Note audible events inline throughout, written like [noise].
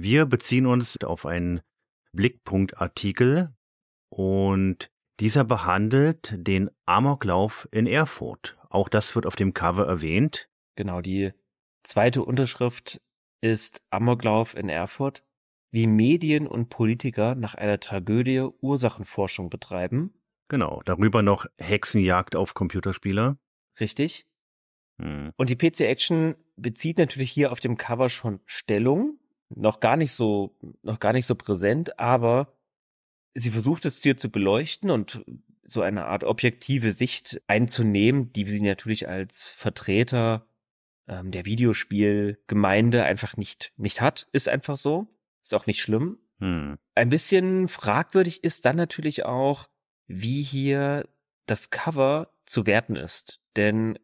Wir beziehen uns auf einen Blickpunkt-Artikel und dieser behandelt den Amoklauf in Erfurt. Auch das wird auf dem Cover erwähnt. Genau, die zweite Unterschrift ist Amoklauf in Erfurt, wie Medien und Politiker nach einer Tragödie Ursachenforschung betreiben. Genau, darüber noch Hexenjagd auf Computerspieler. Richtig. Hm. Und die PC Action bezieht natürlich hier auf dem Cover schon Stellung. Noch gar nicht so, noch gar nicht so präsent, aber sie versucht es hier zu beleuchten und so eine Art objektive Sicht einzunehmen, die sie natürlich als Vertreter ähm, der Videospielgemeinde einfach nicht, nicht hat. Ist einfach so. Ist auch nicht schlimm. Hm. Ein bisschen fragwürdig ist dann natürlich auch, wie hier das Cover zu werten ist. Denn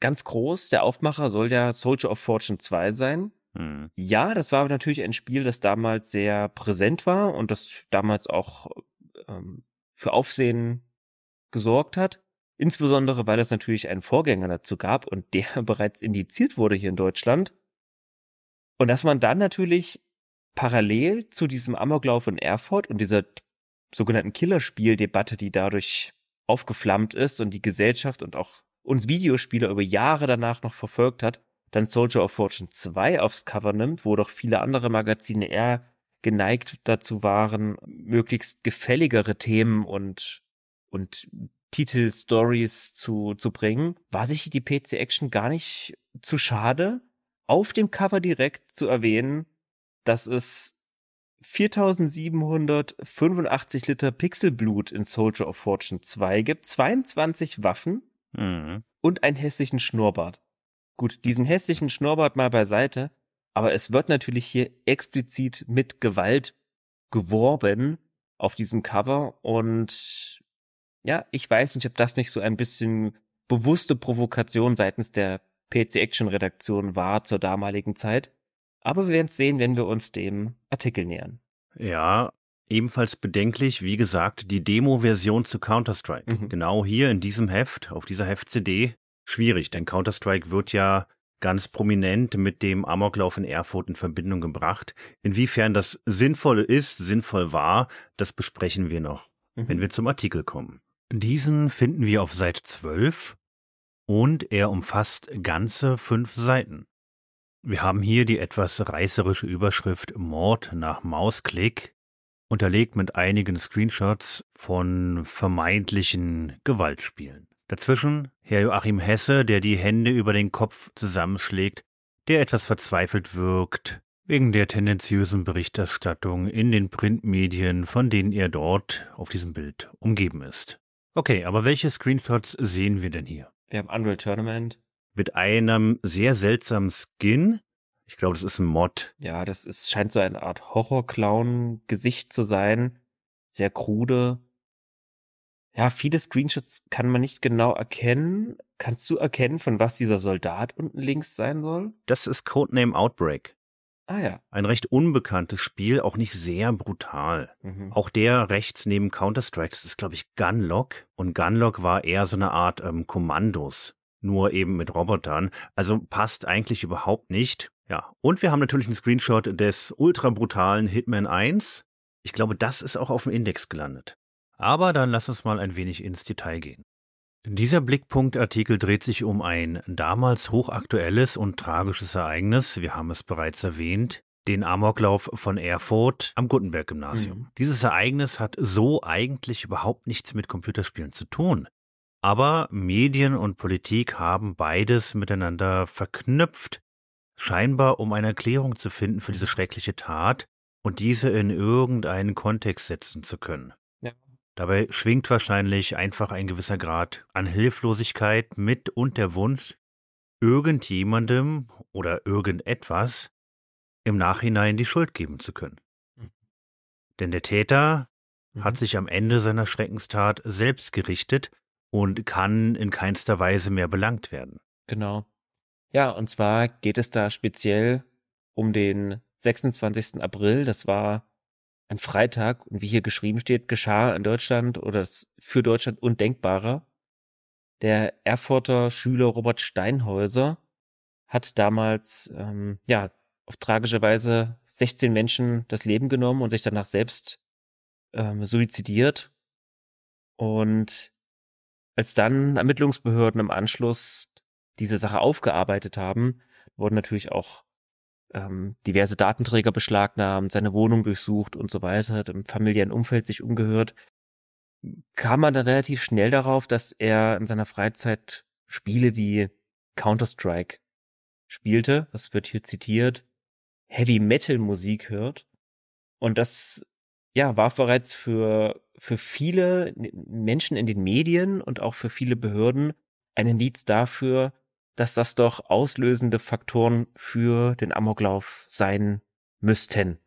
ganz groß, der Aufmacher soll ja Soldier of Fortune 2 sein. Hm. Ja, das war natürlich ein Spiel, das damals sehr präsent war und das damals auch ähm, für Aufsehen gesorgt hat. Insbesondere, weil es natürlich einen Vorgänger dazu gab und [laughs] der bereits indiziert wurde hier in Deutschland. Und dass man dann natürlich parallel zu diesem Amoklauf in Erfurt und dieser sogenannten Killerspieldebatte, die dadurch aufgeflammt ist und die Gesellschaft und auch uns Videospieler über Jahre danach noch verfolgt hat, dann Soldier of Fortune 2 aufs Cover nimmt, wo doch viele andere Magazine eher geneigt dazu waren, möglichst gefälligere Themen und, und Titel-Stories zu, zu bringen, war sich die PC Action gar nicht zu schade, auf dem Cover direkt zu erwähnen, dass es 4785 Liter Pixelblut in Soldier of Fortune 2 gibt, 22 Waffen mhm. und einen hässlichen Schnurrbart. Gut, diesen hässlichen Schnurrbart mal beiseite, aber es wird natürlich hier explizit mit Gewalt geworben auf diesem Cover und ja, ich weiß nicht, ob das nicht so ein bisschen bewusste Provokation seitens der PC Action Redaktion war zur damaligen Zeit. Aber wir werden es sehen, wenn wir uns dem Artikel nähern. Ja, ebenfalls bedenklich, wie gesagt, die Demo-Version zu Counter-Strike. Mhm. Genau hier in diesem Heft, auf dieser Heft-CD, schwierig, denn Counter-Strike wird ja ganz prominent mit dem Amoklauf in Erfurt in Verbindung gebracht. Inwiefern das sinnvoll ist, sinnvoll war, das besprechen wir noch, mhm. wenn wir zum Artikel kommen. Diesen finden wir auf Seite 12 und er umfasst ganze fünf Seiten. Wir haben hier die etwas reißerische Überschrift Mord nach Mausklick, unterlegt mit einigen Screenshots von vermeintlichen Gewaltspielen. Dazwischen Herr Joachim Hesse, der die Hände über den Kopf zusammenschlägt, der etwas verzweifelt wirkt, wegen der tendenziösen Berichterstattung in den Printmedien, von denen er dort auf diesem Bild umgeben ist. Okay, aber welche Screenshots sehen wir denn hier? Wir haben Unreal Tournament, mit einem sehr seltsamen Skin. Ich glaube, das ist ein Mod. Ja, das ist, scheint so eine Art Horror-Clown-Gesicht zu sein. Sehr krude. Ja, viele Screenshots kann man nicht genau erkennen. Kannst du erkennen, von was dieser Soldat unten links sein soll? Das ist Codename Outbreak. Ah ja. Ein recht unbekanntes Spiel, auch nicht sehr brutal. Mhm. Auch der rechts neben Counter-Strike, das ist, glaube ich, Gunlock. Und Gunlock war eher so eine Art ähm, Kommandos nur eben mit Robotern. Also passt eigentlich überhaupt nicht. Ja, und wir haben natürlich einen Screenshot des ultra brutalen Hitman 1. Ich glaube, das ist auch auf dem Index gelandet. Aber dann lass uns mal ein wenig ins Detail gehen. Dieser Blickpunktartikel dreht sich um ein damals hochaktuelles und tragisches Ereignis, wir haben es bereits erwähnt, den Amoklauf von Erfurt am Gutenberg-Gymnasium. Mhm. Dieses Ereignis hat so eigentlich überhaupt nichts mit Computerspielen zu tun. Aber Medien und Politik haben beides miteinander verknüpft, scheinbar um eine Erklärung zu finden für diese schreckliche Tat und diese in irgendeinen Kontext setzen zu können. Dabei schwingt wahrscheinlich einfach ein gewisser Grad an Hilflosigkeit mit und der Wunsch, irgendjemandem oder irgendetwas im Nachhinein die Schuld geben zu können. Mhm. Denn der Täter mhm. hat sich am Ende seiner Schreckenstat selbst gerichtet und kann in keinster Weise mehr belangt werden. Genau. Ja, und zwar geht es da speziell um den 26. April. Das war ein Freitag und wie hier geschrieben steht, geschah in Deutschland oder für Deutschland undenkbarer. Der Erfurter Schüler Robert Steinhäuser hat damals ähm, ja auf tragische Weise 16 Menschen das Leben genommen und sich danach selbst ähm, suizidiert. Und als dann Ermittlungsbehörden im Anschluss diese Sache aufgearbeitet haben, wurden natürlich auch ähm, diverse Datenträger beschlagnahmt, seine Wohnung durchsucht und so weiter, im familiären Umfeld sich umgehört, kam man dann relativ schnell darauf, dass er in seiner Freizeit Spiele wie Counter-Strike spielte, das wird hier zitiert, Heavy Metal Musik hört. Und das ja, war bereits für, für viele Menschen in den Medien und auch für viele Behörden ein Indiz dafür, dass das doch auslösende Faktoren für den Amoklauf sein müssten.